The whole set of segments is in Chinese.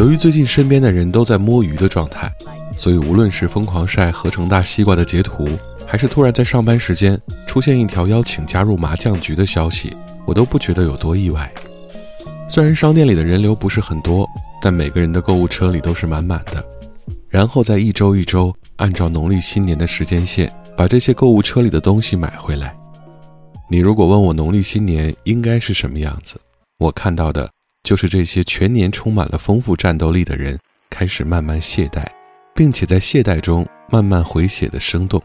由于最近身边的人都在摸鱼的状态，所以无论是疯狂晒合成大西瓜的截图，还是突然在上班时间出现一条邀请加入麻将局的消息，我都不觉得有多意外。虽然商店里的人流不是很多，但每个人的购物车里都是满满的。然后在一周一周按照农历新年的时间线，把这些购物车里的东西买回来。你如果问我农历新年应该是什么样子，我看到的就是这些全年充满了丰富战斗力的人开始慢慢懈怠，并且在懈怠中慢慢回血的生动。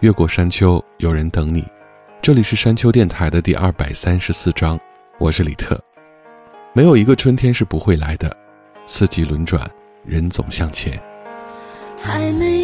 越过山丘，有人等你。这里是山丘电台的第二百三十四章，我是李特。没有一个春天是不会来的，四季轮转，人总向前。还没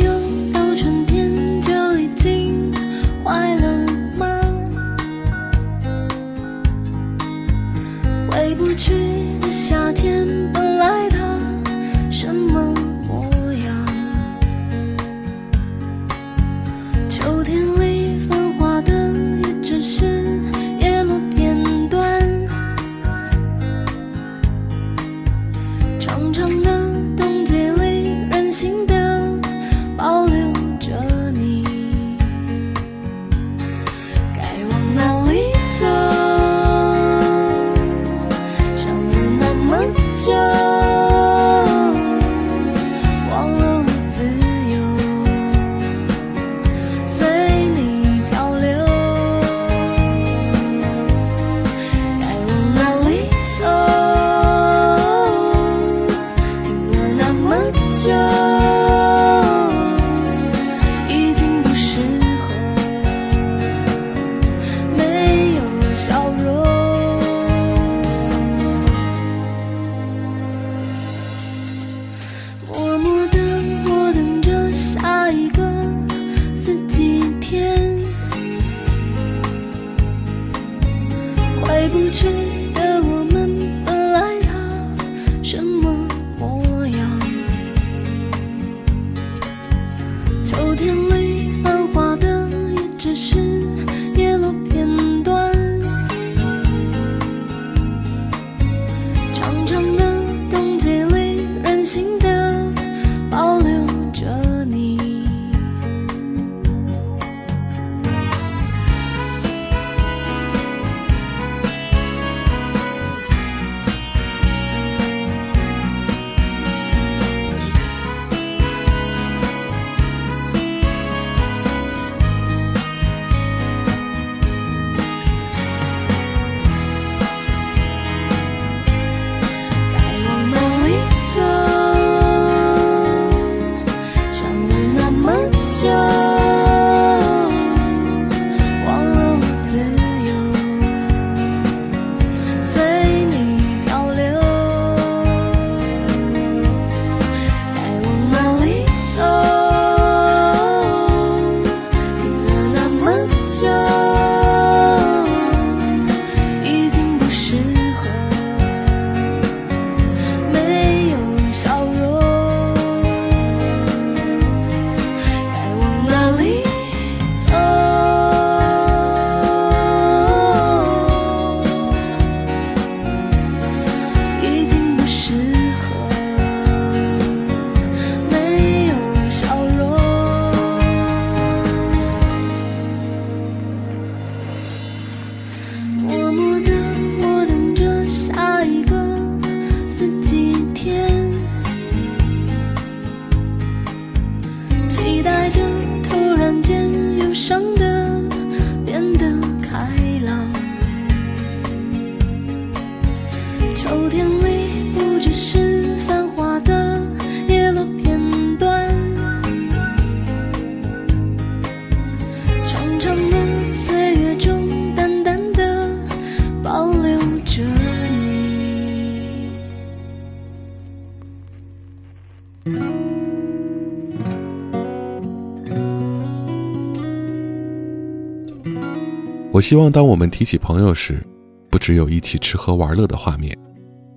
希望，当我们提起朋友时，不只有一起吃喝玩乐的画面，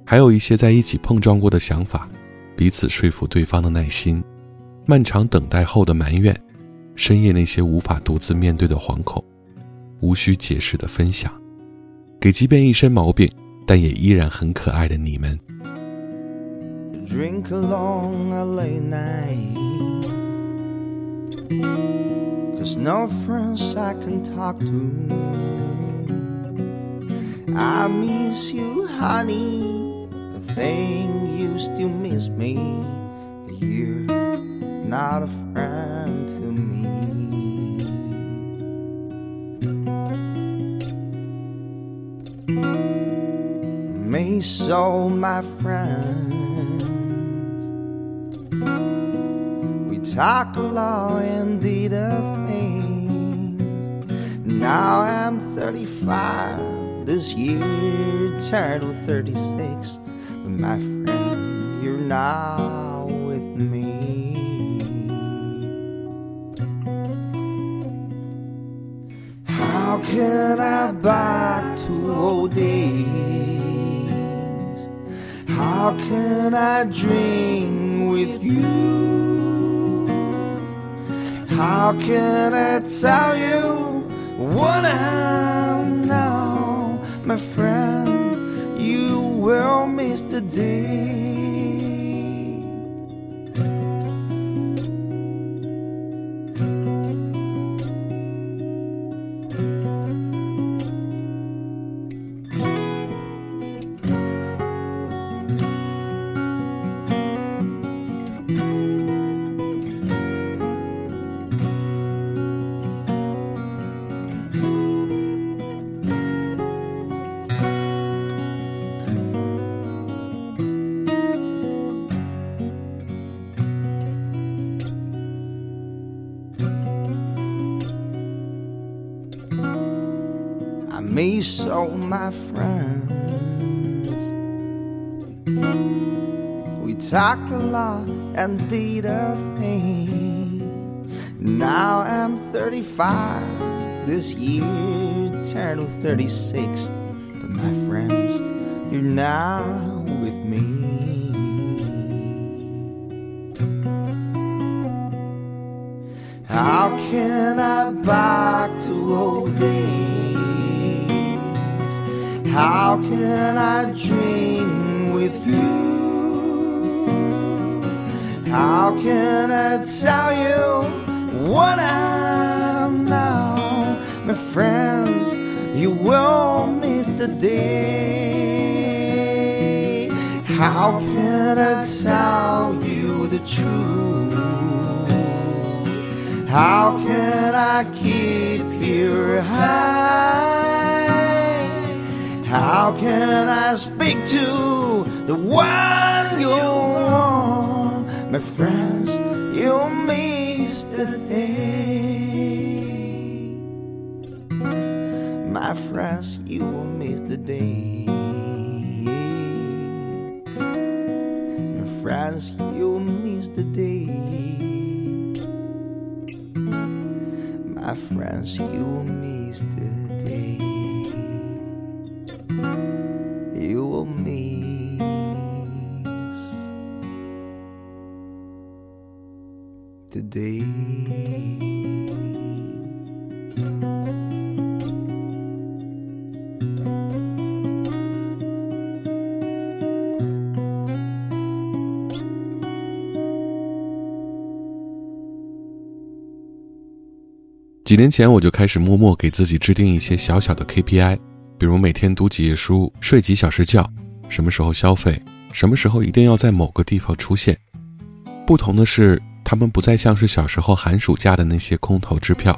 还有一些在一起碰撞过的想法，彼此说服对方的耐心，漫长等待后的埋怨，深夜那些无法独自面对的惶恐，无需解释的分享，给即便一身毛病，但也依然很可爱的你们。drink along a late night. Cause no friends I can talk to. I miss you, honey. The thing you still miss me. You're not a friend to me. Me so, my friends. Talk and did a thing. Now I'm 35. This year turned to 36. But my friend, you're now with me. How can I back to old days? How can I dream with you? How can I tell you what I know, my friend? You will miss the day. Talked a lot and did a thing. Now I'm 35. This year turned to 36. But my friends, you're now with me. How can I back to old days? How can I dream with you? How can I tell you what I know? My friends, you will miss the day. How can I tell you the truth? How can I keep you high? How can I speak to the one you want? My friends, you miss the day. My friends, you will miss the day. My friends, you will miss the day. My friends, you will miss the day. You will miss the day. 几年前我就开始默默给自己制定一些小小的 KPI，比如每天读几页书、睡几小时觉、什么时候消费、什么时候一定要在某个地方出现。不同的是，他们不再像是小时候寒暑假的那些空头支票。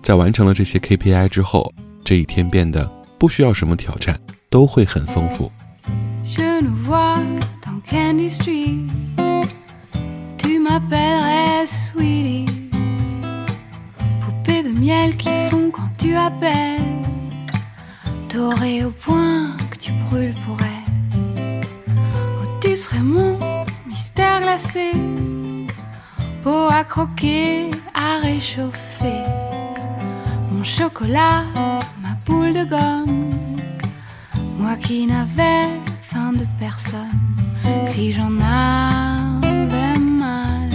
在完成了这些 KPI 之后，这一天变得不需要什么挑战，都会很丰富。Je nous vois dans Candy Street. Tu m'appellerais Sweetie. Poupée de miel qui fond quand tu appelles. Dorée au point que tu brûles pour elle. Oh, tu serais mon mystère glacé, peau à croquer, à réchauffer. Mon chocolat, ma boule de gomme, moi qui n'avais faim de personne, si j'en avais mal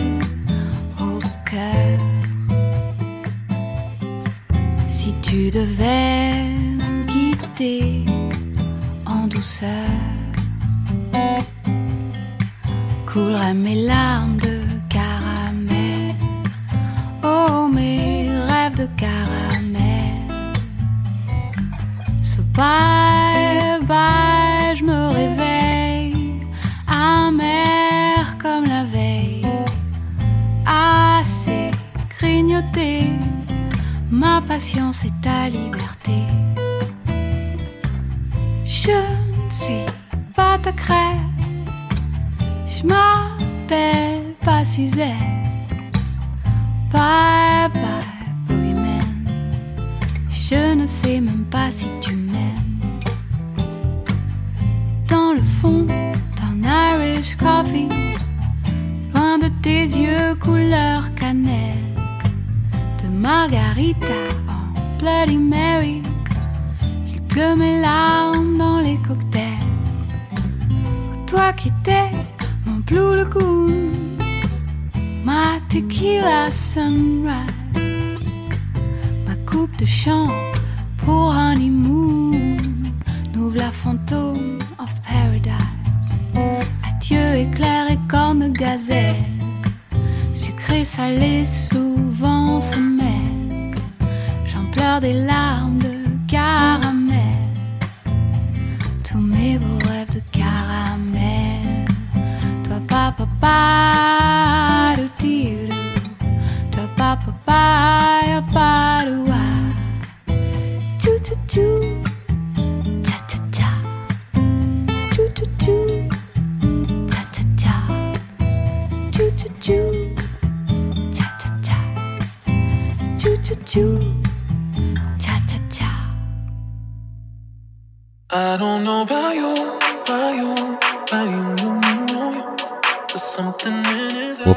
au cœur. Si tu devais quitter en douceur, couleraient mes larmes de bye bye, je me réveille, amer comme la veille, assez grignoté. Ma patience est ta liberté. Je ne suis pas ta crème. Je m'appelle pas Suzette. Bye bye, boogeyman. Je ne sais même pas si tu Loin de tes yeux couleur cannelle, de margarita en Bloody Mary, il pleut mes larmes dans les cocktails. Toi qui étais mon Blue Lagoon, ma tequila sunrise, ma coupe de champ pour honeymoon, nous la fantôme sucré salé souvent se mêle. J'en pleure des larmes de caramel, tous mes beaux rêves de caramel. Toi papa pa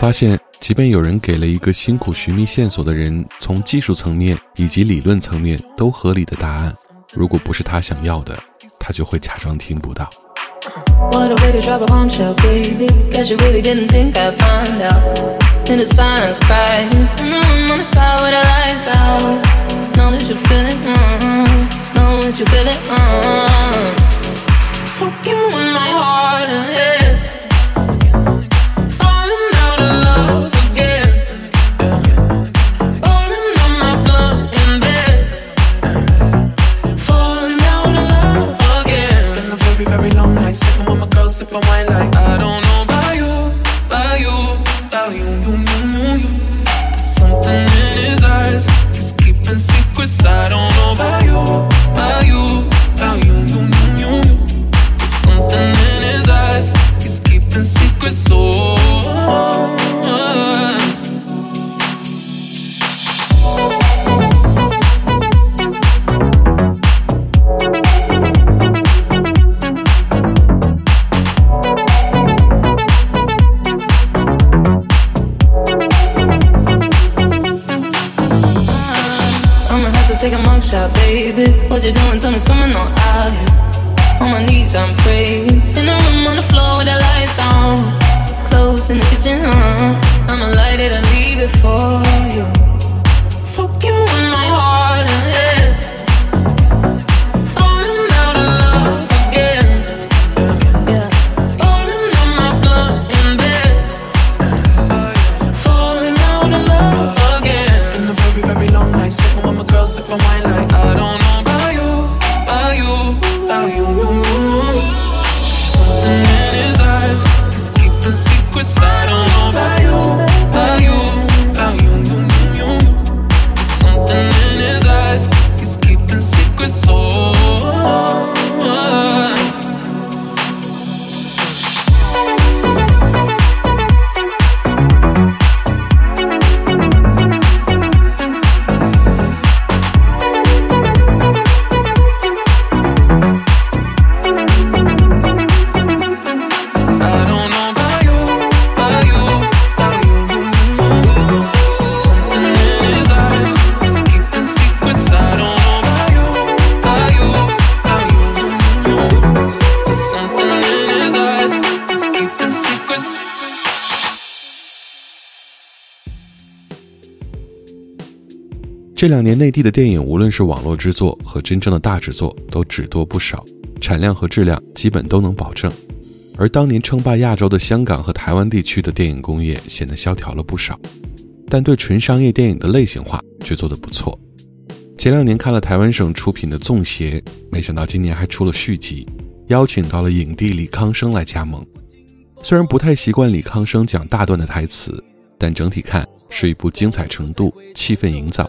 发现，即便有人给了一个辛苦寻觅线索的人从技术层面以及理论层面都合理的答案，如果不是他想要的，他就会假装听不到。Fuck you in my heart and head. Sipping wine like I don't know about you, about you, about you, you, you, you, you. There's something in his eyes, he's keeping secrets. I don't 这两年内地的电影，无论是网络制作和真正的大制作，都只多不少，产量和质量基本都能保证。而当年称霸亚洲的香港和台湾地区的电影工业显得萧条了不少，但对纯商业电影的类型化却做得不错。前两年看了台湾省出品的《纵邪》，没想到今年还出了续集，邀请到了影帝李康生来加盟。虽然不太习惯李康生讲大段的台词，但整体看是一部精彩程度、气氛营造、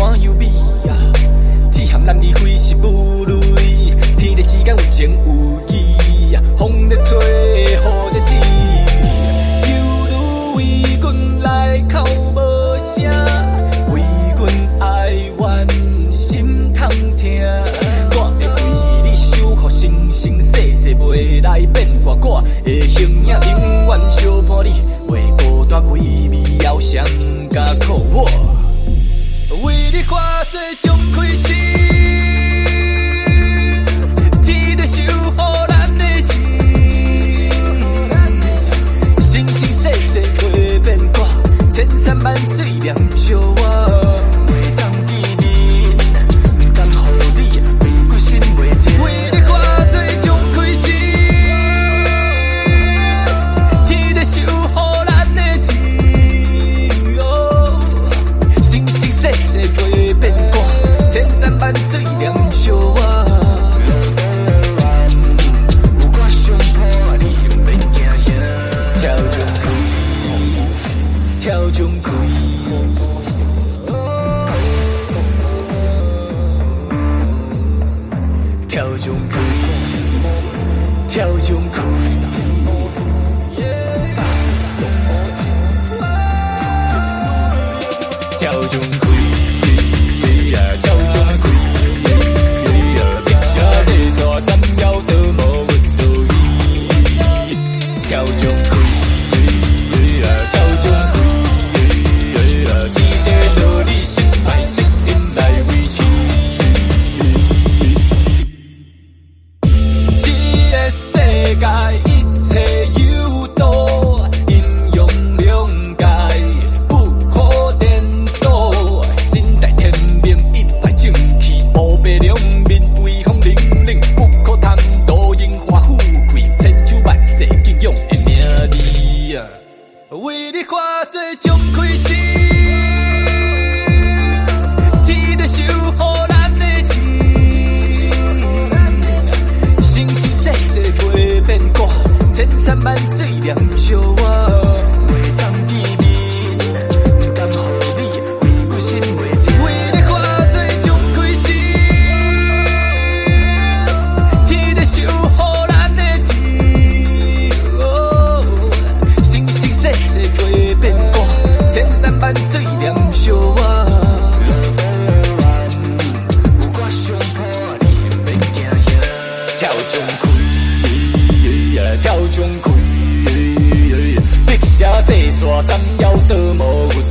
我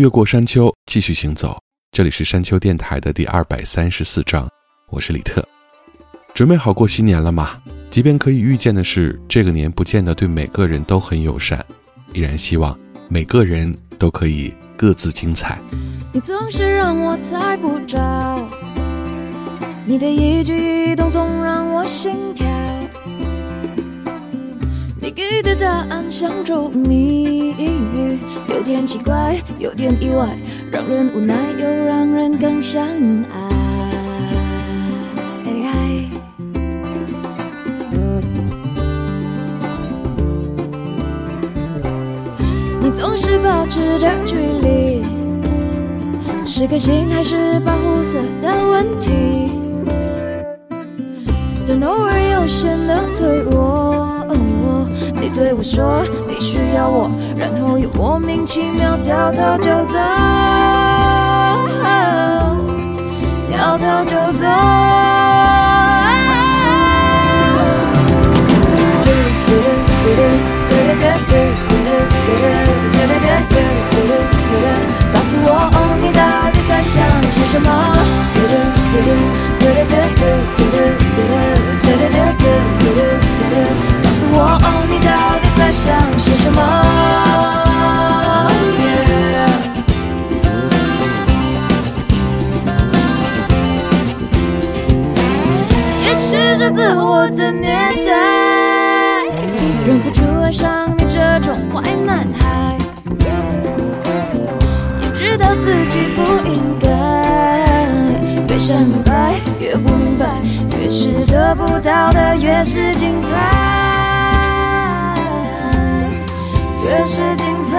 越过山丘，继续行走。这里是山丘电台的第二百三十四章，我是李特。准备好过新年了吗？即便可以预见的是，这个年不见得对每个人都很友善，依然希望每个人都可以各自精彩。你总是让我猜不着，你的一举一动总让我心跳。给的答案像咒谜语，有点奇怪，有点意外，让人无奈又让人更相爱。你总是保持着距离，是开心还是保护色的问题？但偶尔又显得脆弱。你对我说你需要我，然后又莫名其妙掉头就走，掉头就走。告诉我你到底在想些什么？我你到底在想些什么？也许是自我的年代，忍不住爱上你这种坏男孩，也知道自己不应该，越想明白越不明白，越是得不到的越是精彩，越是精彩。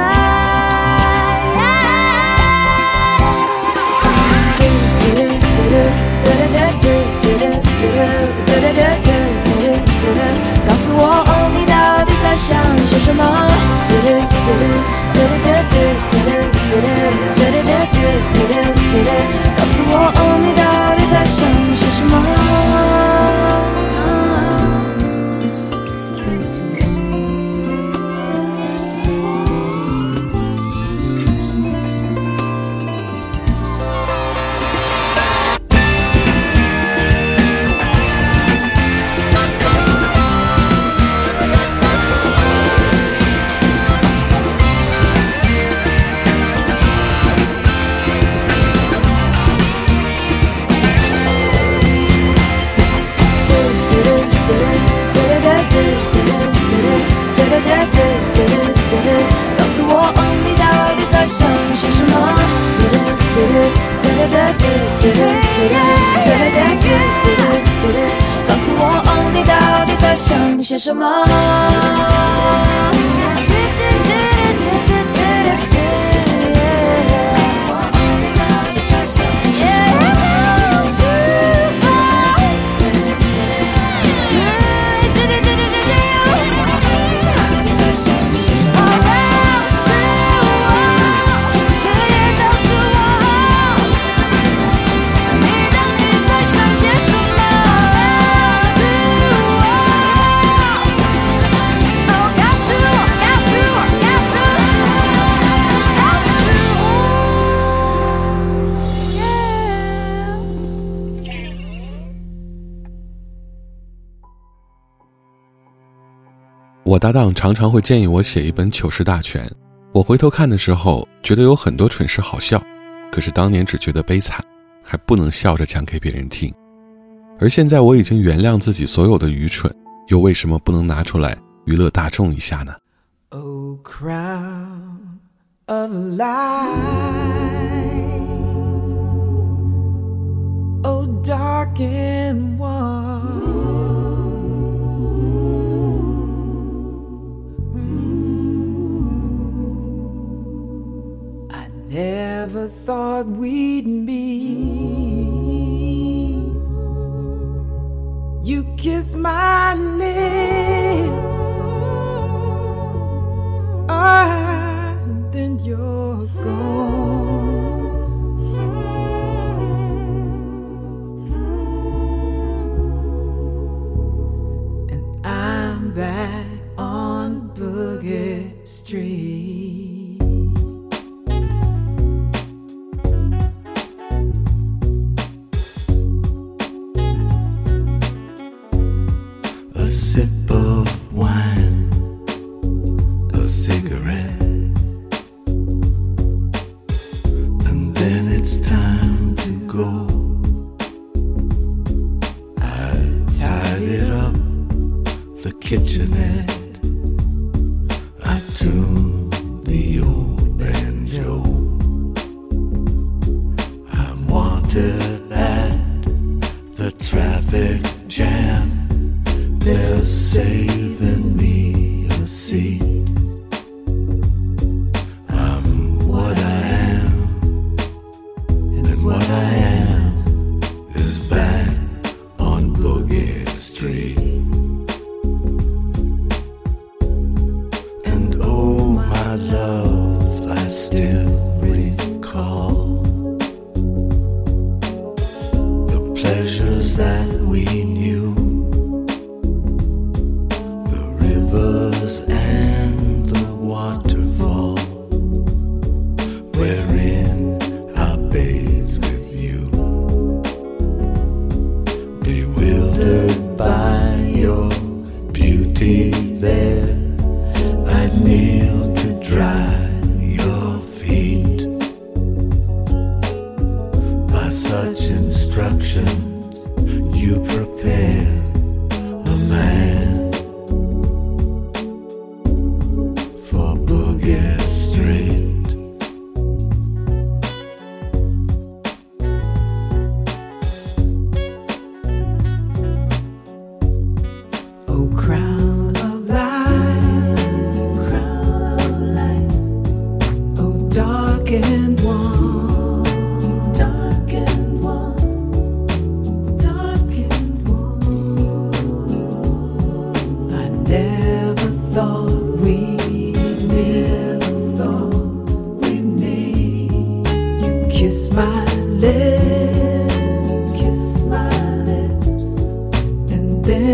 告诉我你到底在想些什么？告诉我你到底在想些什么？些什么？我搭档常常会建议我写一本糗事大全我回头看的时候觉得有很多蠢事好笑可是当年只觉得悲惨还不能笑着讲给别人听。而现在我已经原谅自己所有的愚蠢又为什么不能拿出来娱乐大众一下呢？Oh crown of light. Oh dark and warm never thought we'd meet. You kiss my lips. I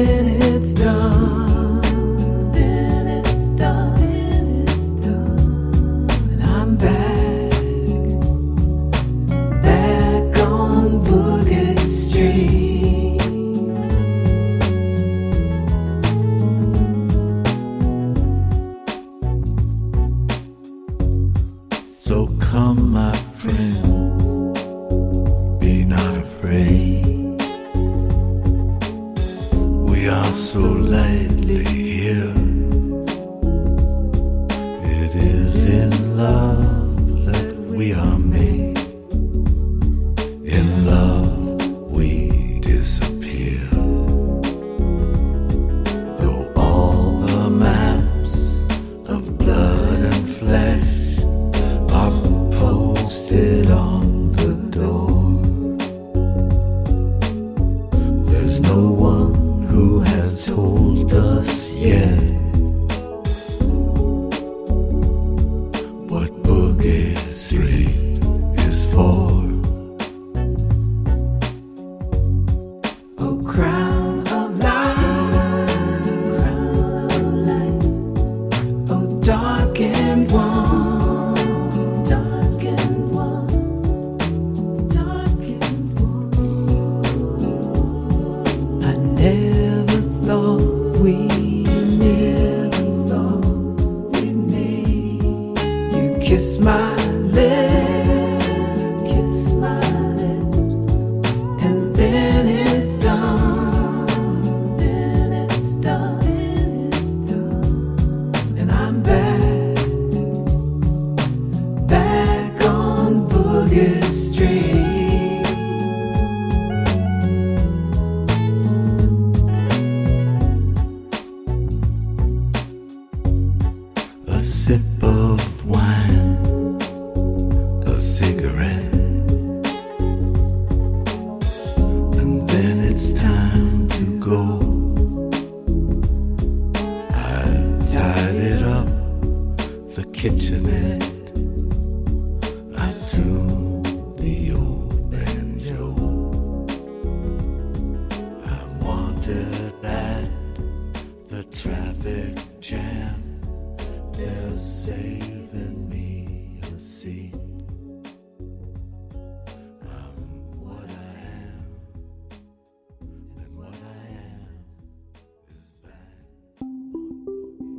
when it's done.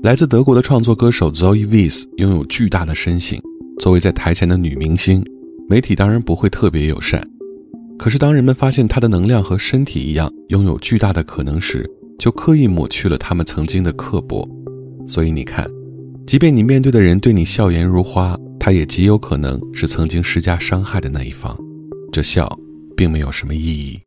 来自德国的创作歌手 Zoe Wies 拥有巨大的身形，作为在台前的女明星，媒体当然不会特别友善。可是当人们发现她的能量和身体一样拥有巨大的可能时，就刻意抹去了他们曾经的刻薄。所以你看，即便你面对的人对你笑颜如花，他也极有可能是曾经施加伤害的那一方。这笑并没有什么意义。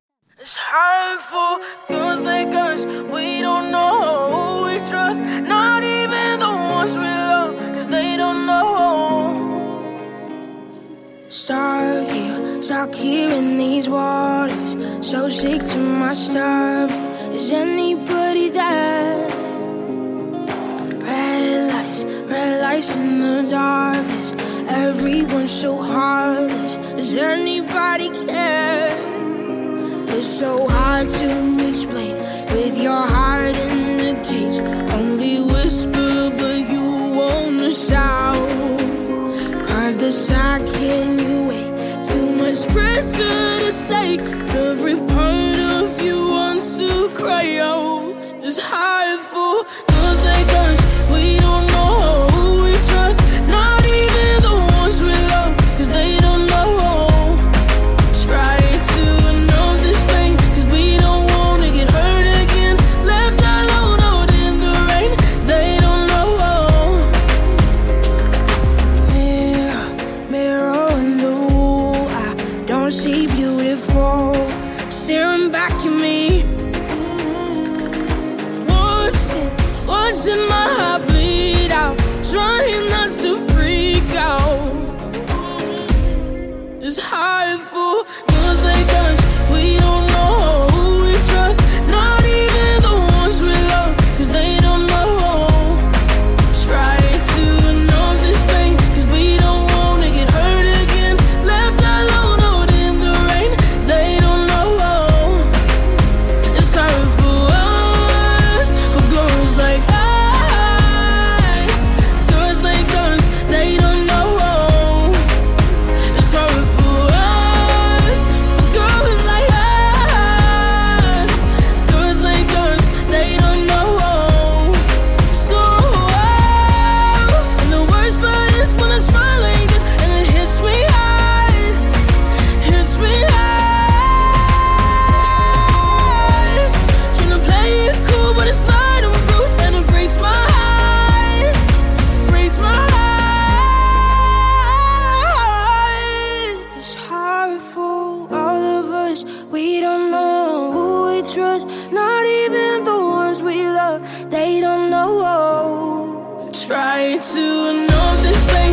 Stuck here, stuck here in these waters. So sick to my stomach. Is anybody there? Red lights, red lights in the darkness. Everyone's so heartless. Does anybody care? It's so hard to explain with your heart in the cage. Only whisper, but you wanna shout. Cause the shock can you wait? Too much pressure to take. Every part of you wants to cry out. It's hurtful, cause they guns. We don't know to know this place.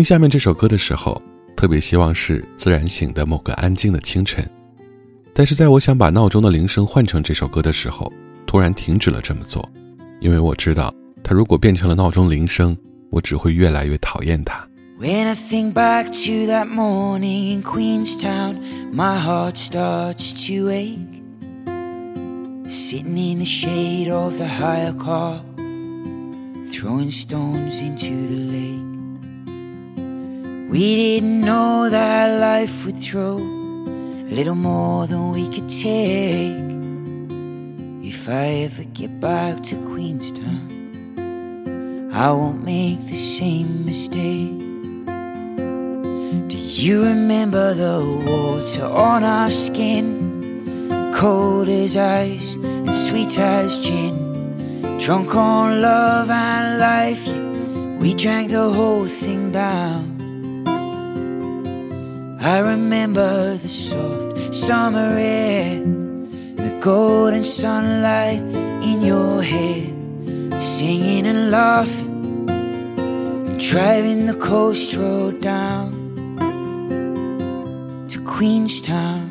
听下面这首歌的时候，特别希望是自然醒的某个安静的清晨。但是在我想把闹钟的铃声换成这首歌的时候，突然停止了这么做，因为我知道，它如果变成了闹钟铃声，我只会越来越讨厌它。When I think back to that morning in Queenstown, my heart starts to ache. Sitting in the shade of the hire car, throwing stones into the lake. We didn't know that life would throw a little more than we could take. If I ever get back to Queenstown, I won't make the same mistake. Do you remember the water on our skin? Cold as ice and sweet as gin. Drunk on love and life, yeah, we drank the whole thing down. I remember the soft summer air, the golden sunlight in your hair, singing and laughing, and driving the coast road down to Queenstown.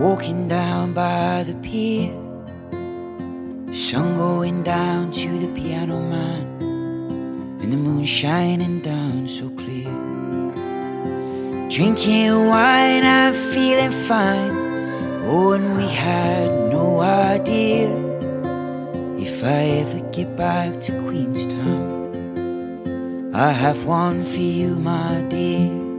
Walking down by the pier? Sun going down to the piano man, and the moon shining down so clear. Drinking wine and feeling fine. Oh, and we had no idea if I ever get back to Queenstown. I have one for you, my dear.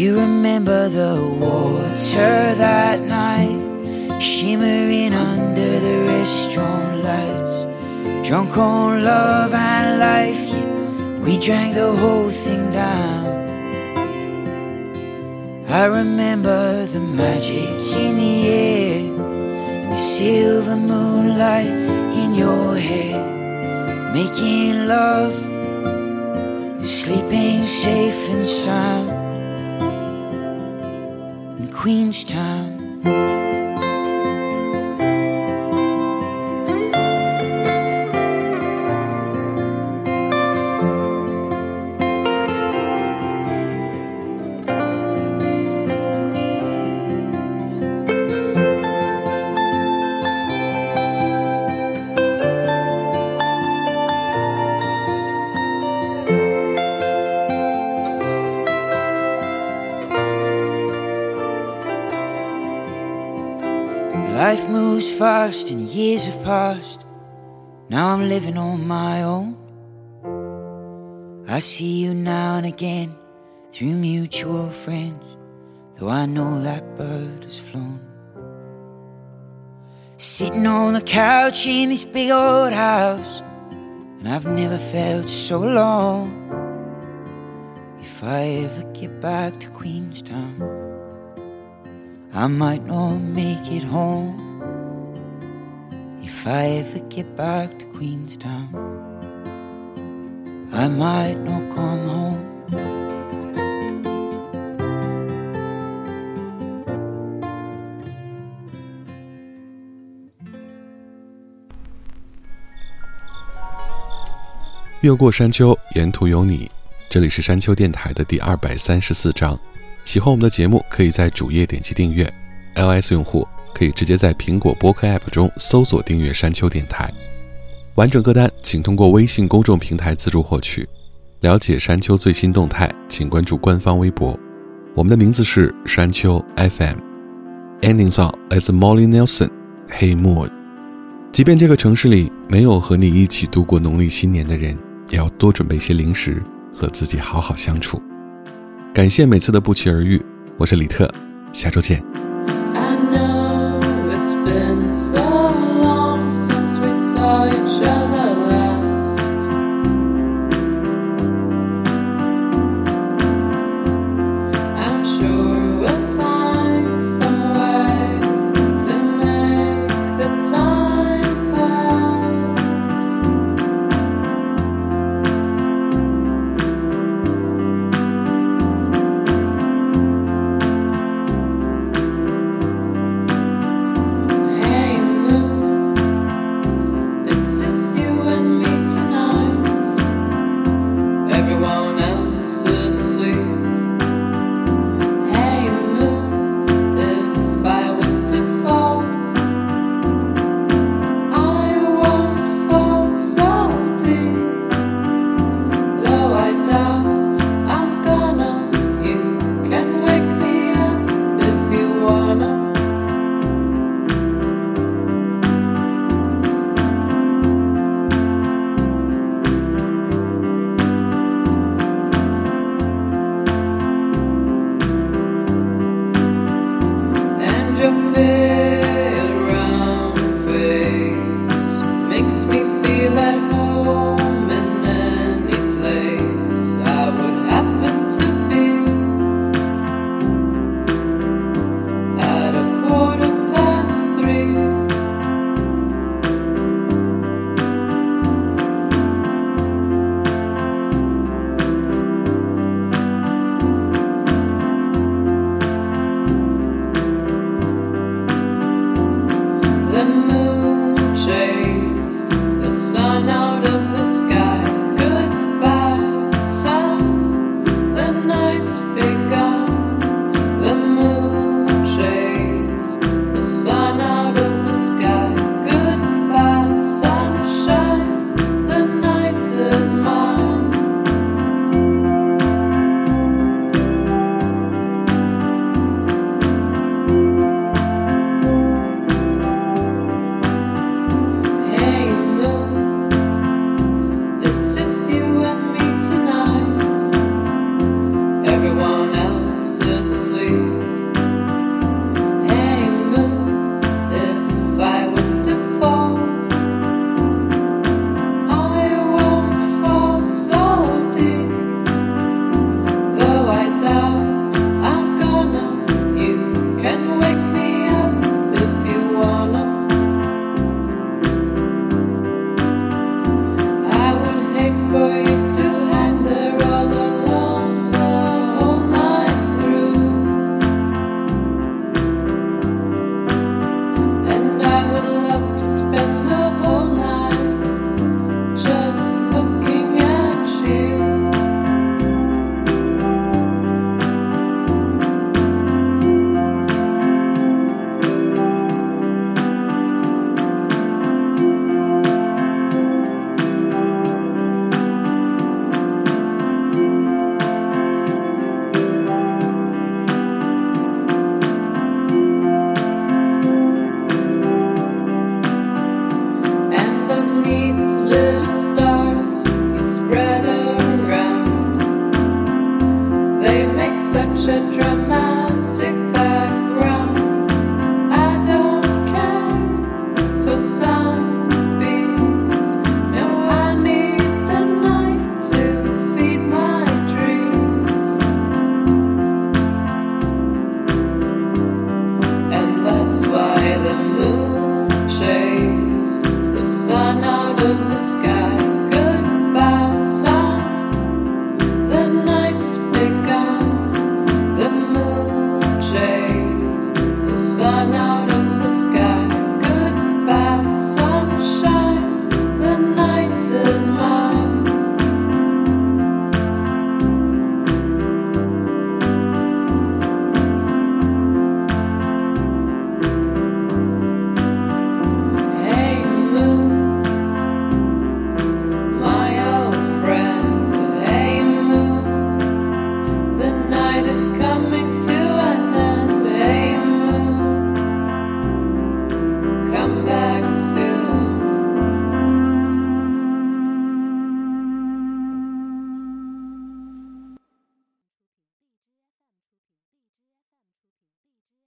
You remember the water that night, shimmering under the restaurant lights? Drunk on love and life, yeah, we drank the whole thing down. I remember the magic in the air, and the silver moonlight in your hair making love and sleeping safe and sound Queenstown. Years have passed. Now I'm living on my own. I see you now and again through mutual friends, though I know that bird has flown. Sitting on the couch in this big old house, and I've never felt so alone. If I ever get back to Queenstown, I might not make it home. If I ever get back to Queenstown, I might not come home. 越过山丘，沿途有你。这里是山丘电台的第二百三十四章。喜欢我们的节目，可以在主页点击订阅。iOS 用户可以直接在苹果播客 App 中搜索订阅山丘电台。完整歌单请通过微信公众平台自助获取。了解山丘最新动态，请关注官方微博。我们的名字是山丘 FM。Ending song is Molly Nelson，《Hey Moon》。即便这个城市里没有和你一起度过农历新年的人，也要多准备些零食，和自己好好相处。感谢每次的不期而遇，我是李特，下周见。